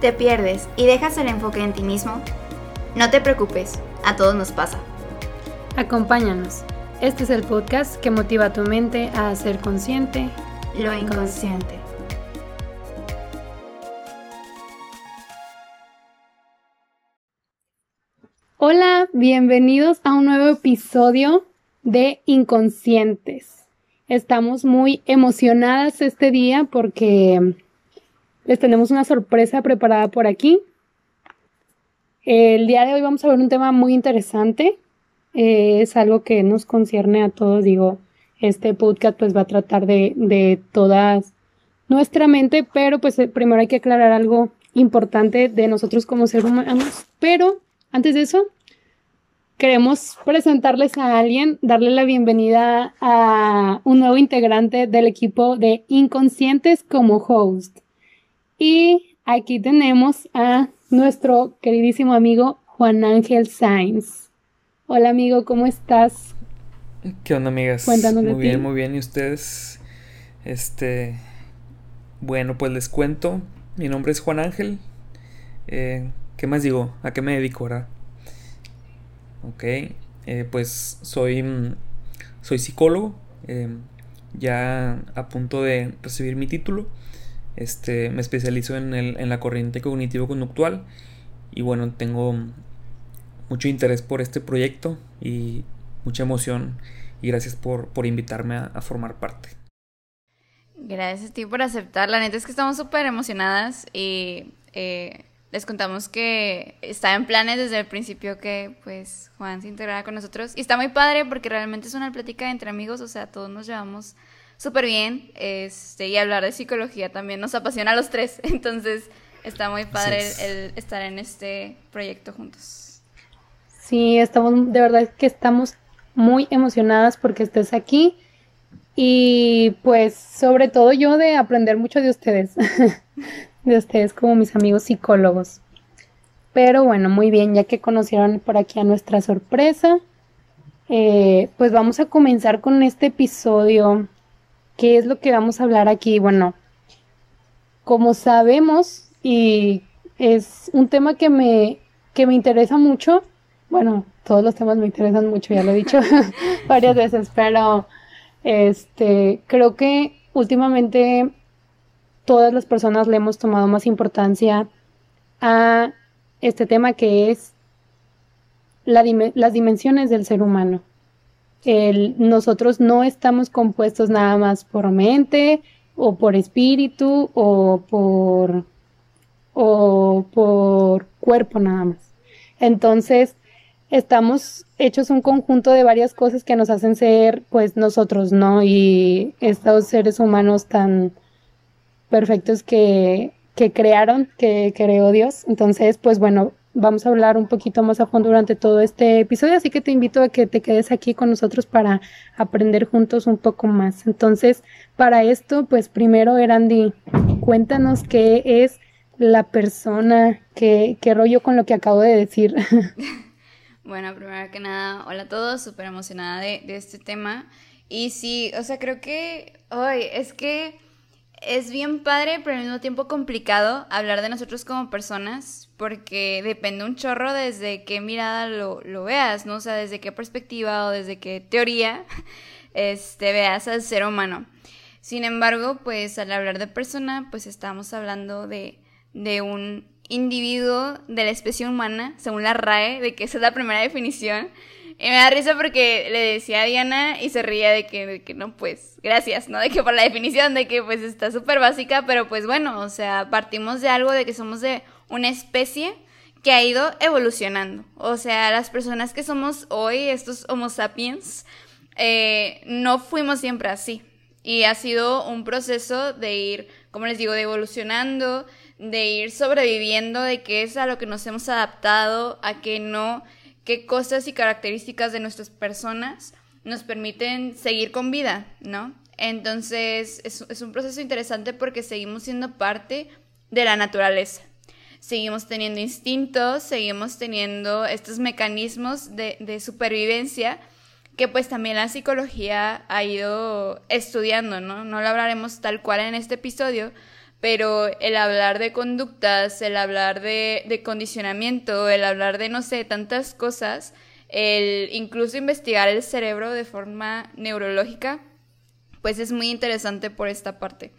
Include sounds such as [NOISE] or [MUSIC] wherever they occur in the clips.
¿Te pierdes y dejas el enfoque en ti mismo? No te preocupes, a todos nos pasa. Acompáñanos. Este es el podcast que motiva a tu mente a ser consciente lo inconsciente. Hola, bienvenidos a un nuevo episodio de Inconscientes. Estamos muy emocionadas este día porque les tenemos una sorpresa preparada por aquí. El día de hoy vamos a ver un tema muy interesante. Eh, es algo que nos concierne a todos. Digo, este podcast pues va a tratar de, de todas nuestra mente, pero pues eh, primero hay que aclarar algo importante de nosotros como seres humanos. Pero antes de eso, queremos presentarles a alguien, darle la bienvenida a un nuevo integrante del equipo de Inconscientes como host. Y aquí tenemos a nuestro queridísimo amigo Juan Ángel Sainz. Hola amigo, ¿cómo estás? ¿Qué onda amigas? Cuéntanos muy de bien, ti. muy bien. ¿Y ustedes? Este... Bueno, pues les cuento. Mi nombre es Juan Ángel. Eh, ¿Qué más digo? ¿A qué me dedico, verdad? Ok. eh, pues soy... mm, Soy psicólogo. eh, ya a punto de recibir mi título. Este, me especializo en, la corriente cognitivo-conductual y bueno, tengo mucho interés por este proyecto y mucha emoción y gracias por, invitarme a, a formar parte. Gracias a ti por aceptar. La neta es que estamos súper emocionadas y eh, les contamos que está en planes desde el principio que pues Juan se integrara con nosotros. Y está muy padre porque realmente es una plática entre amigos, o sea, todos nos llevamos súper bien. Este, y hablar de psicología también nos apasiona a los tres. [LAUGHS] Entonces está muy padre Así es. el, el estar en este proyecto juntos. Sí, estamos, de verdad que estamos muy emocionadas porque estés aquí y pues sobre todo yo de aprender mucho de ustedes, [LAUGHS] de ustedes como mis amigos psicólogos. Pero bueno, muy bien, ya que conocieron por aquí a nuestra sorpresa, eh, pues vamos a comenzar con este episodio. ¿Qué es lo que vamos a hablar aquí? Bueno, como sabemos, y es un tema que me, que me interesa mucho, bueno, todos los temas me interesan mucho, ya lo he dicho [LAUGHS] varias veces, pero este, creo que últimamente todas las personas le hemos tomado más importancia a este tema que es la las dimensiones del ser humano. El, nosotros no estamos compuestos nada más por mente o por espíritu o por o por cuerpo nada más. Entonces, estamos hechos un conjunto de varias cosas que nos hacen ser, pues, nosotros, ¿no? Y estos seres humanos tan perfectos que, que crearon, que creó Dios. Entonces, pues bueno, vamos a hablar un poquito más a fondo durante todo este episodio, así que te invito a que te quedes aquí con nosotros para aprender juntos un poco más. Entonces, para esto, pues primero, Erandi, cuéntanos qué es la persona, qué, qué rollo con lo que acabo de decir. [LAUGHS] Bueno, primero que nada, hola a todos, súper emocionada de, de este tema. Y sí, o sea, creo que hoy es que es bien padre, pero al mismo tiempo complicado hablar de nosotros como personas, porque depende un chorro desde qué mirada lo, lo veas, ¿no? O sea, desde qué perspectiva o desde qué teoría [LAUGHS] este, veas al ser humano. Sin embargo, pues al hablar de persona, pues estamos hablando de, de un individuo de la especie humana, según la RAE, de que esa es la primera definición. Y me da risa porque le decía a Diana y se reía de que, de que no, pues, gracias, ¿no? De que por la definición, de que pues está súper básica, pero pues bueno, o sea, partimos de algo de que somos de una especie que ha ido evolucionando. O sea, las personas que somos hoy, estos Homo sapiens, eh, no fuimos siempre así. Y ha sido un proceso de ir, como les digo, de evolucionando, de ir sobreviviendo, de qué es a lo que nos hemos adaptado, a qué no, qué cosas y características de nuestras personas nos permiten seguir con vida, ¿no? Entonces es, un proceso interesante porque seguimos siendo parte de la naturaleza. Seguimos teniendo instintos, seguimos teniendo estos mecanismos de, de supervivencia que pues también la psicología ha ido estudiando, ¿no? No lo hablaremos tal cual en este episodio, pero el hablar de conductas, el hablar de, condicionamiento, el hablar de, no sé, tantas cosas, el incluso investigar el cerebro de forma neurológica, pues es muy interesante por esta parte.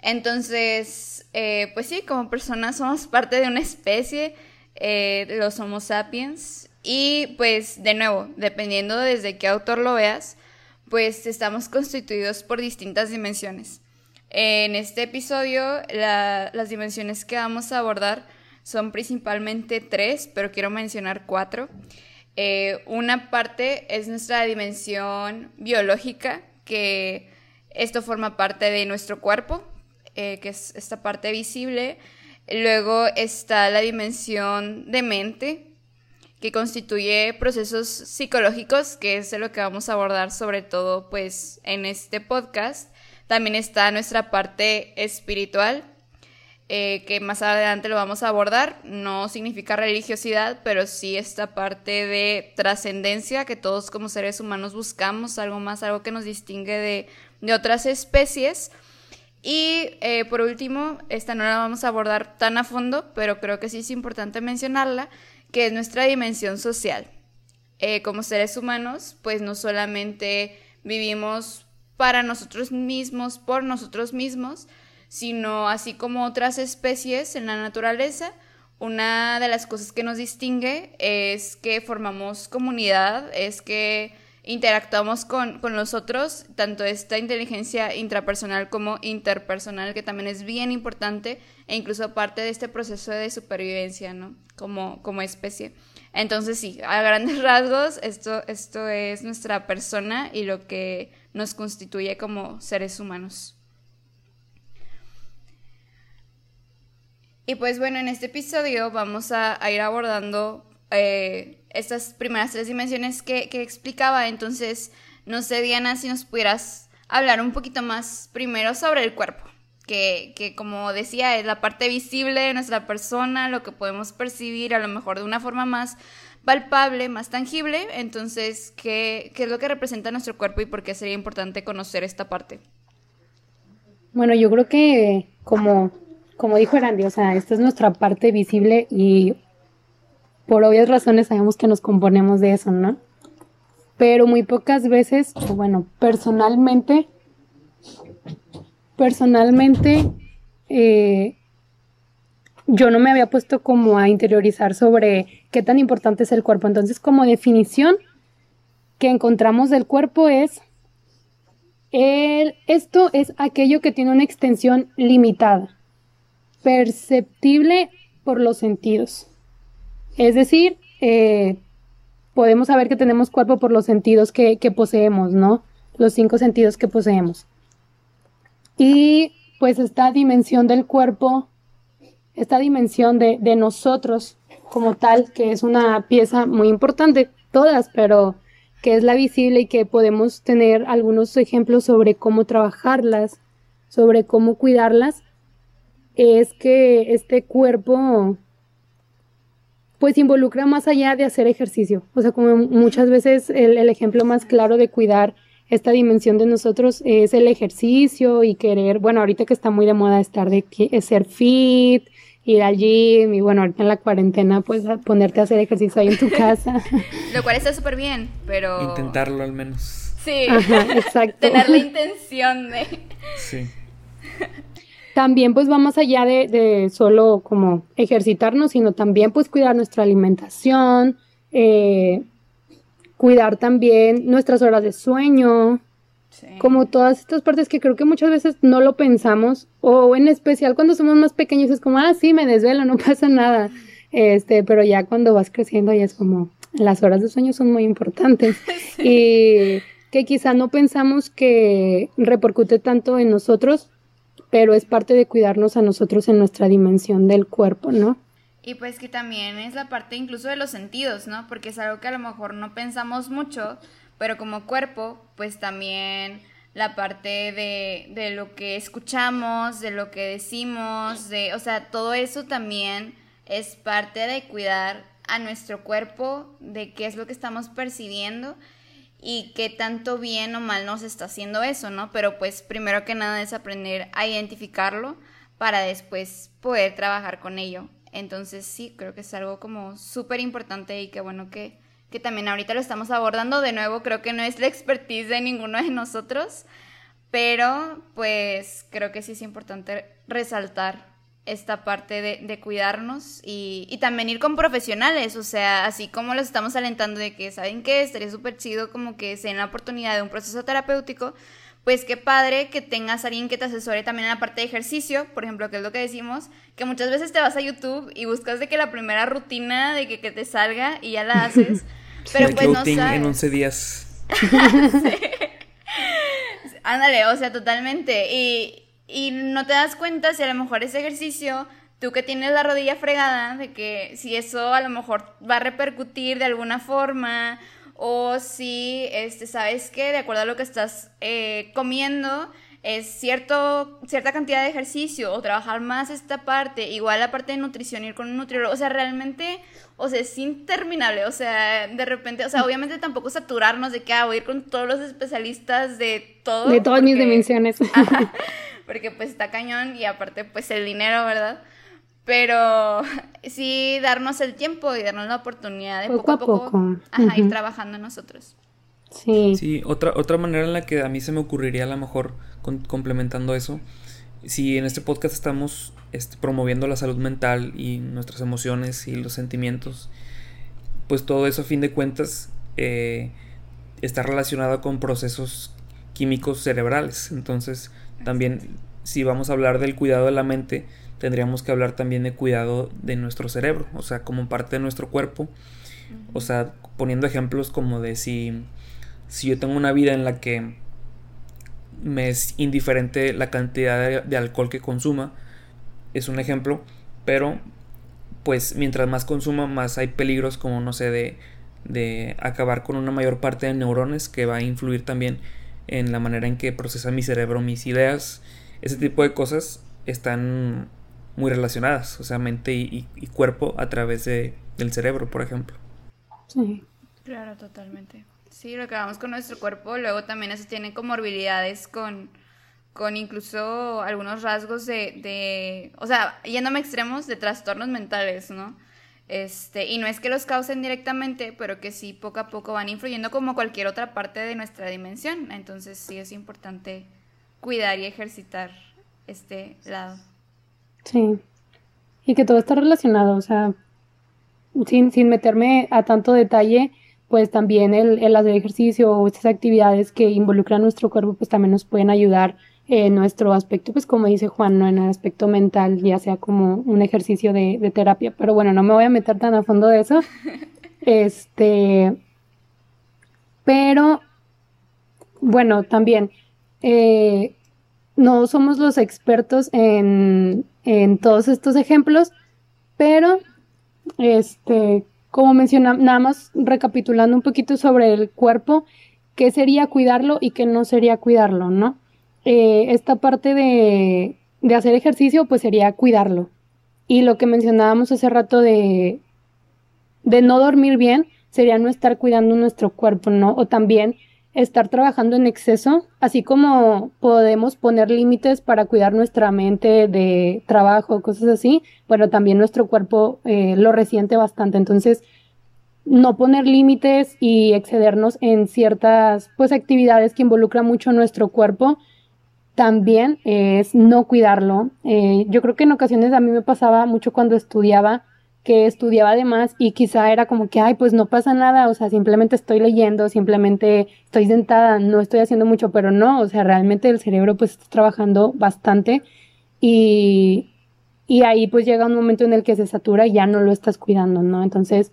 Entonces, eh, pues sí, como personas somos parte de una especie, eh, los Homo sapiens, y pues de nuevo, dependiendo desde qué autor lo veas, pues estamos constituidos por distintas dimensiones. En este episodio, las dimensiones que vamos a abordar son principalmente tres, pero quiero mencionar cuatro. Eh, una parte es nuestra dimensión biológica, que esto forma parte de nuestro cuerpo, eh, que es esta parte visible. Luego está la dimensión de mente, que constituye procesos psicológicos, que es lo que vamos a abordar sobre todo pues en este podcast. También está nuestra parte espiritual, eh, que más adelante lo vamos a abordar. No significa religiosidad, pero sí esta parte de trascendencia que todos como seres humanos buscamos, algo más, algo que nos distingue de, de otras especies. Y eh, por último, esta no la vamos a abordar tan a fondo, pero creo que sí es importante mencionarla, que es nuestra dimensión social. Eh, como seres humanos, pues no solamente vivimos para nosotros mismos, por nosotros mismos, sino así como otras especies en la naturaleza, una de las cosas que nos distingue es que formamos comunidad, es que interactuamos con, con los otros, tanto esta inteligencia intrapersonal como interpersonal, que también es bien importante e incluso parte de este proceso de supervivencia, ¿no? Como, como especie. Entonces sí, a grandes [LAUGHS] rasgos, esto, esto es nuestra persona y lo que nos constituye como seres humanos. Y pues bueno, en este episodio vamos a, ir abordando eh, estas primeras tres dimensiones que, explicaba. Entonces, no sé, Diana, si nos pudieras hablar un poquito más primero sobre el cuerpo, que, que, como decía, es la parte visible de nuestra persona, lo que podemos percibir a lo mejor de una forma más palpable, más tangible. Entonces, ¿qué, es lo que representa nuestro cuerpo y por qué sería importante conocer esta parte? Bueno, yo creo que como, como dijo Erandi, o sea, esta es nuestra parte visible y por obvias razones sabemos que nos componemos de eso, ¿no? Pero muy pocas veces, bueno, personalmente, personalmente, eh, yo no me había puesto como a interiorizar sobre qué tan importante es el cuerpo. Entonces, como definición que encontramos del cuerpo es, el, esto es aquello que tiene una extensión limitada, perceptible por los sentidos. Es decir, eh, podemos saber que tenemos cuerpo por los sentidos que, que poseemos, ¿no? Los cinco sentidos que poseemos. Y pues esta dimensión del cuerpo esta dimensión de, nosotros como tal, que es una pieza muy importante, todas, pero que es la visible y que podemos tener algunos ejemplos sobre cómo trabajarlas, sobre cómo cuidarlas, es que este cuerpo pues involucra más allá de hacer ejercicio. O sea, como muchas veces el, el, ejemplo más claro de cuidar esta dimensión de nosotros es el ejercicio y querer, bueno, ahorita que está muy de moda estar de ser fit ir al gym y bueno, ahorita en la cuarentena pues ponerte a hacer ejercicio ahí en tu [LAUGHS] casa. Lo cual está súper bien, pero... Intentarlo al menos. Sí, [LAUGHS] exacto. Tener la intención de... Sí. También pues vamos allá de, de, solo como ejercitarnos, sino también pues cuidar nuestra alimentación, eh, cuidar también nuestras horas de sueño, como todas estas partes que creo que muchas veces no lo pensamos, o en especial cuando somos más pequeños es como, ah, sí, me desvelo, no [LAUGHS] pasa nada. Este, pero ya cuando vas creciendo ya es como, las horas de sueño son muy importantes. [LAUGHS] Y que quizá no pensamos que repercute tanto en nosotros, pero es parte de cuidarnos a nosotros en nuestra dimensión del cuerpo, ¿no? Y pues que también es la parte incluso de los sentidos, ¿no? Porque es algo que a lo mejor no pensamos mucho, pero como cuerpo, pues también la parte de, de, lo que escuchamos, de lo que decimos, de, o sea, todo eso también es parte de cuidar a nuestro cuerpo, de qué es lo que estamos percibiendo y qué tanto bien o mal nos está haciendo eso, ¿no? Pero pues primero que nada es aprender a identificarlo para después poder trabajar con ello. Entonces sí, creo que es algo como súper importante y qué bueno que, que también ahorita lo estamos abordando de nuevo. Creo que no es la expertise de ninguno de nosotros, pero pues creo que sí es importante resaltar esta parte de, cuidarnos y, y, también ir con profesionales, o sea, así como los estamos alentando de que, ¿saben qué? Estaría súper chido como que se den la oportunidad de un proceso terapéutico, pues qué padre que tengas a alguien que te asesore también en la parte de ejercicio, por ejemplo, que es lo que decimos, que muchas veces te vas a YouTube y buscas de que la primera rutina de que, que te salga y ya la [LAUGHS] haces, pero pues no sabes. en 11 días. [LAUGHS] Ándale, o sea, totalmente. Y, y no te das cuenta si a lo mejor ese ejercicio, tú que tienes la rodilla fregada, de que si eso a lo mejor va a repercutir de alguna forma o si este, sabes que de acuerdo a lo que estás eh, comiendo es cierto, cierta cantidad de ejercicio o trabajar más esta parte, igual la parte de nutrición, ir con un nutriólogo, o sea, realmente, o sea, es interminable, o sea, de repente, o sea, obviamente tampoco saturarnos de que ah, voy a ir con todos los especialistas de todo. De todas mis dimensiones. [LAUGHS] [LAUGHS] porque pues está cañón y aparte pues el dinero, ¿verdad? Pero [LAUGHS] sí darnos el tiempo y darnos la oportunidad de poco, a poco, ir trabajando nosotros. Sí. Sí, otra, otra manera en la que a mí se me ocurriría a lo mejor complementando eso, si en este podcast estamos este, promoviendo la salud mental y nuestras emociones y los sentimientos, pues todo eso a fin de cuentas eh, está relacionado con procesos químicos cerebrales. Entonces, también si vamos a hablar del cuidado de la mente, tendríamos que hablar también de cuidado de nuestro cerebro, o sea, como parte de nuestro cuerpo. O sea, poniendo ejemplos como de si, si yo tengo una vida en la que me es indiferente la cantidad de, alcohol que consuma, es un ejemplo, pero pues mientras más consuma, más hay peligros como, no sé, de, de acabar con una mayor parte de neurones que va a influir también en la manera en que procesa mi cerebro mis ideas. Ese tipo de cosas están muy relacionadas, o sea, mente y, cuerpo a través de, del cerebro, por ejemplo. Sí. Claro, totalmente. Sí, lo que vamos con nuestro cuerpo, luego también eso tiene comorbilidades con, con incluso algunos rasgos de, de, o sea, yéndome a extremos de trastornos mentales, ¿no? Este, y no es que los causen directamente, pero que sí poco a poco van influyendo como cualquier otra parte de nuestra dimensión. Entonces sí es importante cuidar y ejercitar este lado. Sí. Y que todo está relacionado, o sea, sin, sin meterme a tanto detalle, pues también el, el hacer ejercicio o estas actividades que involucran nuestro cuerpo, pues también nos pueden ayudar en nuestro aspecto, pues como dice Juan, ¿no? en el aspecto mental, ya sea como un ejercicio de, terapia. Pero bueno, no me voy a meter tan a fondo de eso. [LAUGHS] este, pero, bueno, también, eh, no somos los expertos en, en todos estos ejemplos, pero, este, como mencionamos, nada más recapitulando un poquito sobre el cuerpo, qué sería cuidarlo y qué no sería cuidarlo, ¿no? Eh, esta parte de, de hacer ejercicio, pues sería cuidarlo. Y lo que mencionábamos hace rato de, de no dormir bien, sería no estar cuidando nuestro cuerpo, ¿no? O también estar trabajando en exceso, así como podemos poner límites para cuidar nuestra mente de trabajo, cosas así, bueno, también nuestro cuerpo eh, lo resiente bastante. Entonces, no poner límites y excedernos en ciertas pues actividades que involucran mucho nuestro cuerpo también es no cuidarlo. Eh, yo creo que en ocasiones a mí me pasaba mucho cuando estudiaba, que estudiaba además y quizá era como que, ay, pues no pasa nada, o sea, simplemente estoy leyendo, simplemente estoy sentada, no estoy haciendo mucho, pero no, o sea, realmente el cerebro pues está trabajando bastante y, y ahí pues llega un momento en el que se satura y ya no lo estás cuidando, ¿no? Entonces,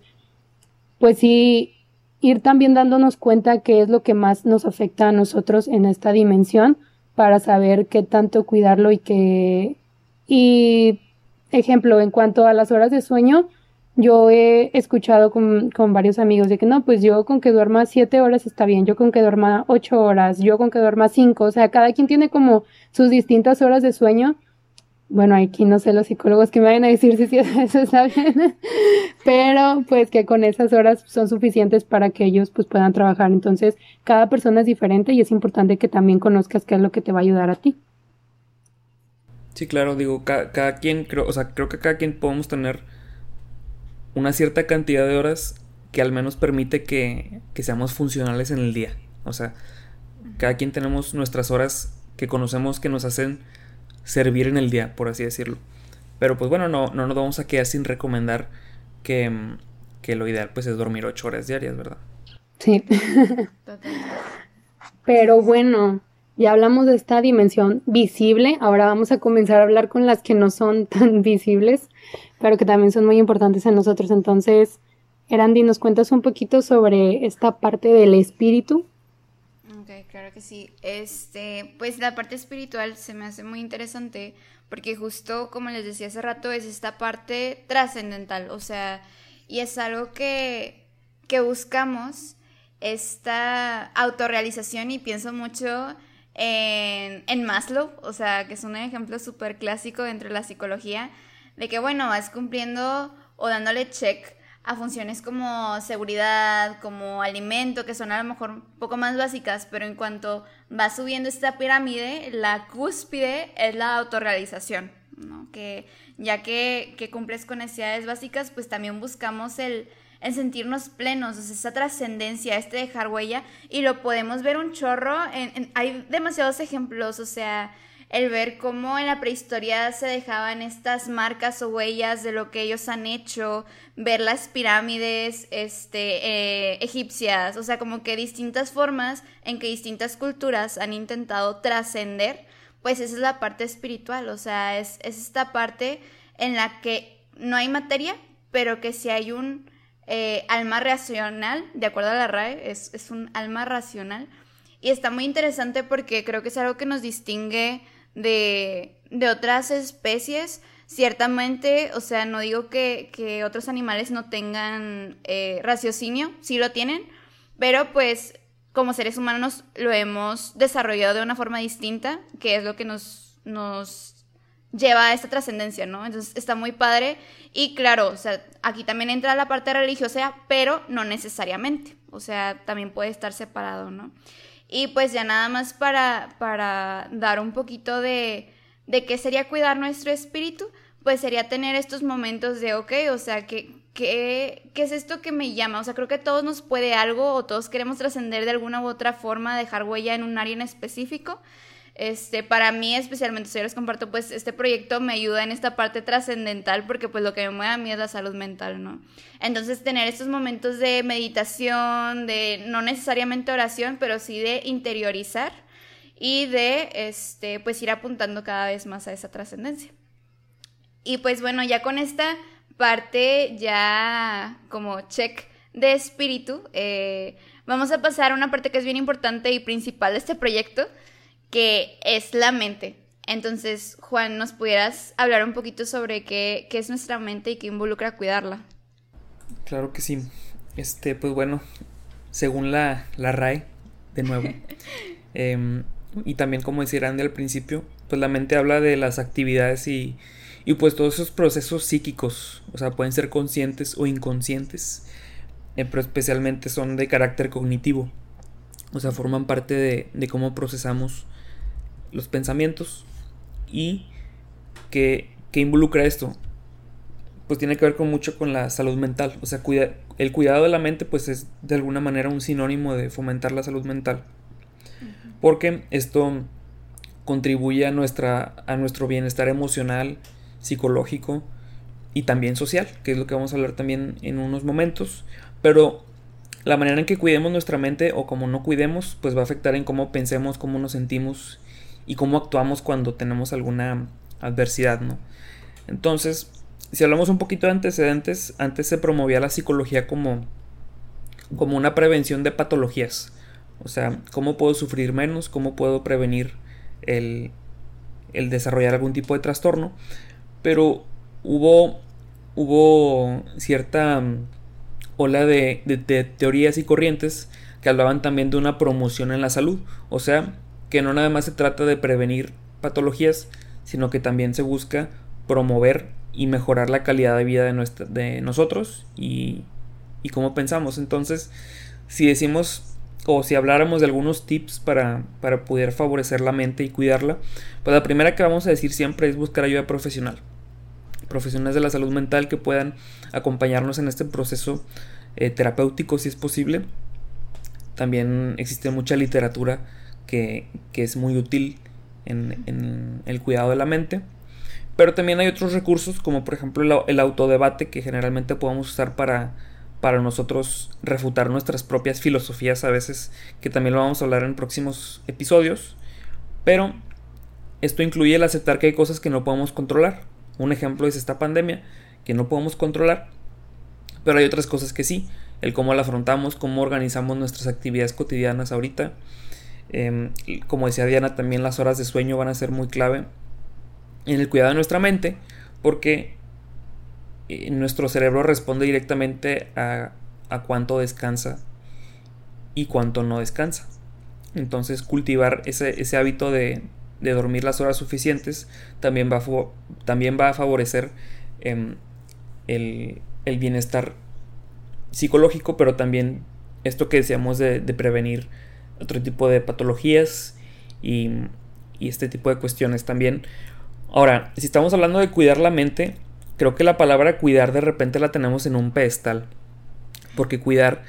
pues sí, ir también dándonos cuenta qué es lo que más nos afecta a nosotros en esta dimensión para saber qué tanto cuidarlo y qué... Y ejemplo, en cuanto a las horas de sueño, yo he escuchado con, con, varios amigos de que no, pues yo con que duerma siete horas está bien, yo con que duerma ocho horas, yo con que duerma cinco, o sea, cada quien tiene como sus distintas horas de sueño bueno, aquí no sé los psicólogos que me vayan a decir si eso está bien, pero pues que con esas horas son suficientes para que ellos pues puedan trabajar. Entonces, cada persona es diferente y es importante que también conozcas qué es lo que te va a ayudar a ti. Sí, claro, digo, cada, quien, creo, o sea, creo que cada quien podemos tener una cierta cantidad de horas que al menos permite que, que seamos funcionales en el día. O sea, cada quien tenemos nuestras horas que conocemos que nos hacen servir en el día, por así decirlo. Pero pues bueno, no, no nos vamos a quedar sin recomendar que, que lo ideal pues es dormir ocho horas diarias, ¿verdad? Sí. [LAUGHS] Pero bueno, ya hablamos de esta dimensión visible, ahora vamos a comenzar a hablar con las que no son [LAUGHS] tan visibles, pero que también son muy importantes en nosotros. Entonces, Erandi, ¿nos cuentas un poquito sobre esta parte del espíritu? Ok, claro que sí. Este, pues la parte espiritual se me hace muy interesante porque justo como les decía hace rato es esta parte trascendental, o sea, y es algo que, que buscamos, esta autorrealización y pienso mucho en, Maslow, o sea, que es un ejemplo súper clásico dentro de la psicología, de que, bueno, vas cumpliendo o dándole check a funciones como seguridad, como alimento, que son a lo mejor un poco más básicas, pero en cuanto vas subiendo esta pirámide, la cúspide es la autorrealización, ¿no? Que ya que, que cumples con necesidades básicas, pues también buscamos el, en sentirnos plenos, o sea, esa trascendencia, este dejar huella, y lo podemos ver un chorro, en, hay demasiados ejemplos, o sea, el ver cómo en la prehistoria se dejaban estas marcas o huellas de lo que ellos han hecho, ver las pirámides este, eh, egipcias, o sea, como que distintas formas en que distintas culturas han intentado trascender, pues esa es la parte espiritual, o sea, es, es esta parte en la que no hay materia, pero que si hay un eh, alma racional, de acuerdo a la RAE, es, es un alma racional. Y está muy interesante porque creo que es algo que nos distingue de, de otras especies. Ciertamente, o sea, no digo que, que otros animales no tengan eh, raciocinio, sí lo tienen, pero pues como seres humanos lo hemos desarrollado de una forma distinta, que es lo que nos, nos lleva a esta trascendencia, ¿no? Entonces está muy padre y claro, o sea, aquí también entra la parte religiosa, pero no necesariamente, o sea, también puede estar separado, ¿no? Y pues ya nada más para, para dar un poquito de, de qué sería cuidar nuestro espíritu, pues sería tener estos momentos de, ok, o sea, ¿qué, qué, qué es esto que me llama? O sea, creo que todos nos puede algo o todos queremos trascender de alguna u otra forma, dejar huella en un área en específico. Este, para mí especialmente, si yo comparto, pues este proyecto me ayuda en esta parte trascendental porque pues lo que me mueve a mí es la salud mental, ¿no? Entonces tener estos momentos de meditación, de no necesariamente oración, pero sí de interiorizar y de, este, pues ir apuntando cada vez más a esa trascendencia. Y pues bueno, ya con esta parte ya como check de espíritu, eh, vamos a pasar a una parte que es bien importante y principal de este proyecto, que es la mente. Entonces, Juan, ¿nos pudieras hablar un poquito sobre qué, es nuestra mente y qué involucra cuidarla? Claro que sí. Este, pues bueno, según la, la RAE, de nuevo, [LAUGHS] em, y también como decía Andy al principio, pues la mente habla de las actividades y, y pues todos esos procesos psíquicos, o sea, pueden ser conscientes o inconscientes, eh, pero especialmente son de carácter cognitivo, o sea, forman parte de, de cómo procesamos los pensamientos y que, involucra esto. Pues tiene que ver con mucho con la salud mental. O sea el cuidado de la mente pues es de alguna manera un sinónimo de fomentar la salud mental. Porque esto contribuye a nuestra a nuestro bienestar emocional psicológico y también social que es lo que vamos a hablar también en unos momentos. Pero la manera en que cuidemos nuestra mente o como no cuidemos pues va a afectar en cómo pensemos cómo nos sentimos y cómo actuamos cuando tenemos alguna adversidad, ¿no? Entonces, si hablamos un poquito de antecedentes, antes se promovía la psicología como, como una prevención de patologías. O sea, cómo puedo sufrir menos, cómo puedo prevenir el, el desarrollar algún tipo de trastorno. Pero hubo, hubo cierta mm, ola de, de teorías y corrientes que hablaban también de una promoción en la salud. O sea, que no nada más se trata de prevenir patologías, sino que también se busca promover y mejorar la calidad de vida de, de nosotros y, y cómo pensamos. Entonces, si decimos o si habláramos de algunos tips para, para poder favorecer la mente y cuidarla, pues la primera que vamos a decir siempre es buscar ayuda profesional. Profesionales de la salud mental que puedan acompañarnos en este proceso eh, terapéutico si es posible. También existe mucha literatura que, es muy útil en, en, el cuidado de la mente. Pero también hay otros recursos como por ejemplo el, el autodebate que generalmente podemos usar para para nosotros refutar nuestras propias filosofías a veces, que también lo vamos a hablar en próximos episodios. Pero esto incluye el aceptar que hay cosas que no podemos controlar. Un ejemplo es esta pandemia, que no podemos controlar, pero hay otras cosas que sí. El cómo la afrontamos, cómo organizamos nuestras actividades cotidianas ahorita. Em, como decía Diana, también las horas de sueño van a ser muy clave en el cuidado de nuestra mente, porque nuestro cerebro responde directamente a, a cuánto descansa y cuánto no descansa. Entonces cultivar ese, ese hábito de, de, dormir las horas suficientes también va a, también va a favorecer em, el, el, bienestar psicológico, pero también esto que decíamos de, de prevenir otro tipo de patologías y, y, este tipo de cuestiones también. Ahora, si estamos hablando de cuidar la mente, creo que la palabra cuidar de repente la tenemos en un pedestal. Porque cuidar,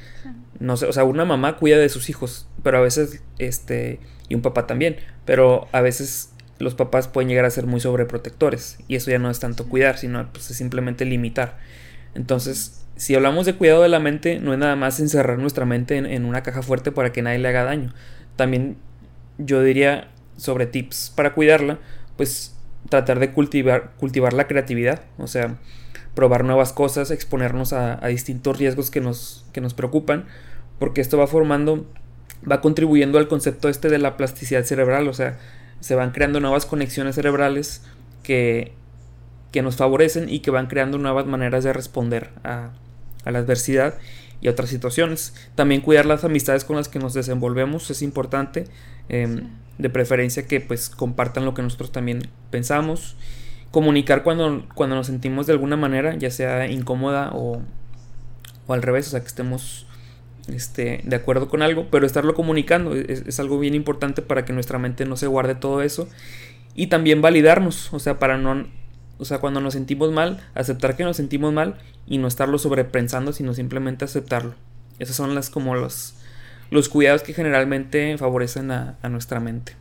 no sé, o sea, una mamá cuida de sus hijos, pero a veces, este, y un papá también, pero a veces los papás pueden llegar a ser muy sobreprotectores y eso ya no es tanto cuidar, sino pues, es simplemente limitar. Entonces, si hablamos de cuidado de la mente, no es nada más encerrar nuestra mente en, una caja fuerte para que nadie le haga daño. También yo diría sobre tips para cuidarla, pues tratar de cultivar, cultivar la creatividad, o sea, probar nuevas cosas, exponernos a, distintos riesgos que nos, que nos preocupan, porque esto va formando, va contribuyendo al concepto este de la plasticidad cerebral, o sea, se van creando nuevas conexiones cerebrales que, que nos favorecen y que van creando nuevas maneras de responder a, a la adversidad y otras situaciones. También cuidar las amistades con las que nos desenvolvemos es importante. Em, de preferencia que pues compartan lo que nosotros también pensamos. Comunicar cuando, cuando nos sentimos de alguna manera, ya sea incómoda o, o al revés, o sea que estemos este, de acuerdo con algo, pero estarlo comunicando es, es, algo bien importante para que nuestra mente no se guarde todo eso. Y también validarnos, o sea, para no o sea, cuando nos sentimos mal, aceptar que nos sentimos mal y no estarlo sobrepensando, sino simplemente aceptarlo. Esas son las como los, los cuidados que generalmente favorecen a, nuestra mente.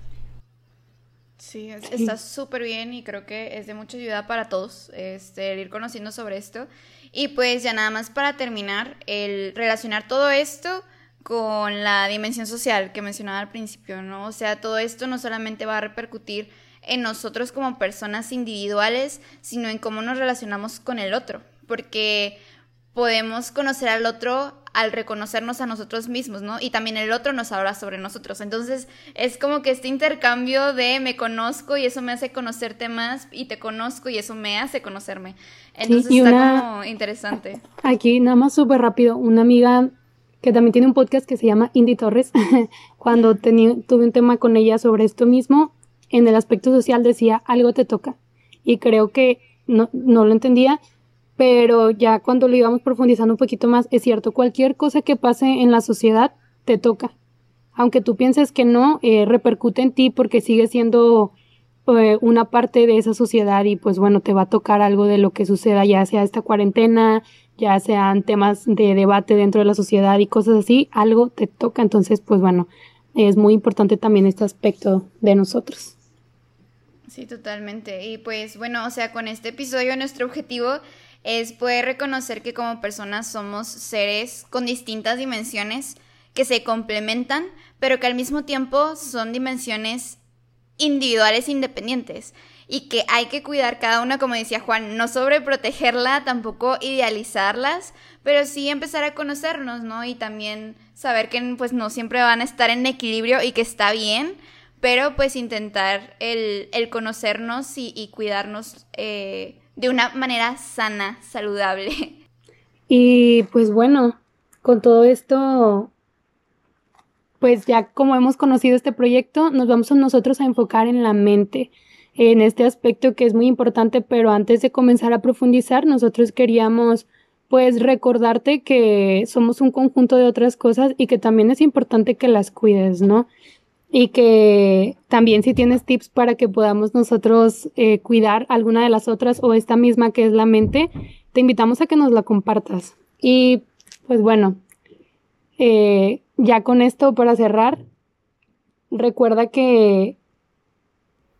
Sí, está súper bien y creo que es de mucha ayuda para todos este, ir conociendo sobre esto. Y pues ya nada más para terminar, el relacionar todo esto con la dimensión social que mencionaba al principio, ¿no? O sea, todo esto no solamente va a repercutir en nosotros como personas individuales, sino en cómo nos relacionamos con el otro, porque podemos conocer al otro al reconocernos a nosotros mismos, ¿no? Y también el otro nos habla sobre nosotros. Entonces, es como que este intercambio de me conozco y eso me hace conocerte más y te conozco y eso me hace conocerme. Entonces, está como interesante. [LAUGHS] Aquí, nada más súper rápido, una amiga que también tiene un podcast que se llama Indy Torres, [LAUGHS] cuando tuve un tema con ella sobre esto mismo, en el aspecto social decía, algo te toca. Y creo que no, no lo entendía, pero ya cuando lo íbamos profundizando un poquito más, es cierto, cualquier cosa que pase en la sociedad te toca. Aunque tú pienses que no, eh, repercute en ti porque sigue siendo eh, una parte de esa sociedad y pues bueno, te va a tocar algo de lo que suceda, ya sea esta cuarentena, ya sean temas de debate dentro de la sociedad y cosas así, algo te toca. Entonces, pues bueno, es muy importante también este aspecto de nosotros. Sí, totalmente. Y pues bueno, o sea, con este episodio nuestro objetivo es poder reconocer que como personas somos seres con distintas dimensiones que se complementan, pero que al mismo tiempo son dimensiones individuales independientes y que hay que cuidar cada una, como decía Juan, no sobreprotegerla, tampoco idealizarlas, pero sí empezar a conocernos, ¿no? Y también saber que pues no siempre van a estar en equilibrio y que está bien, pero pues intentar el, conocernos y, cuidarnos eh, de una manera sana, saludable. Y pues bueno, con todo esto, pues ya como hemos conocido este proyecto, nos vamos a nosotros a enfocar en la mente, en este aspecto que es muy importante, pero antes de comenzar a profundizar, nosotros queríamos pues recordarte que somos un conjunto de otras cosas y que también es importante que las cuides, ¿no? Y que también si tienes tips para que podamos nosotros eh, cuidar alguna de las otras o esta misma que es la mente, te invitamos a que nos la compartas. Y pues bueno, eh, ya con esto para cerrar, recuerda que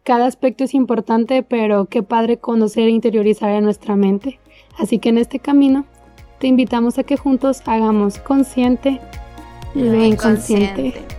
cada aspecto es importante, pero qué padre conocer e interiorizar en nuestra mente. Así que en este camino te invitamos a que juntos hagamos consciente lo inconsciente.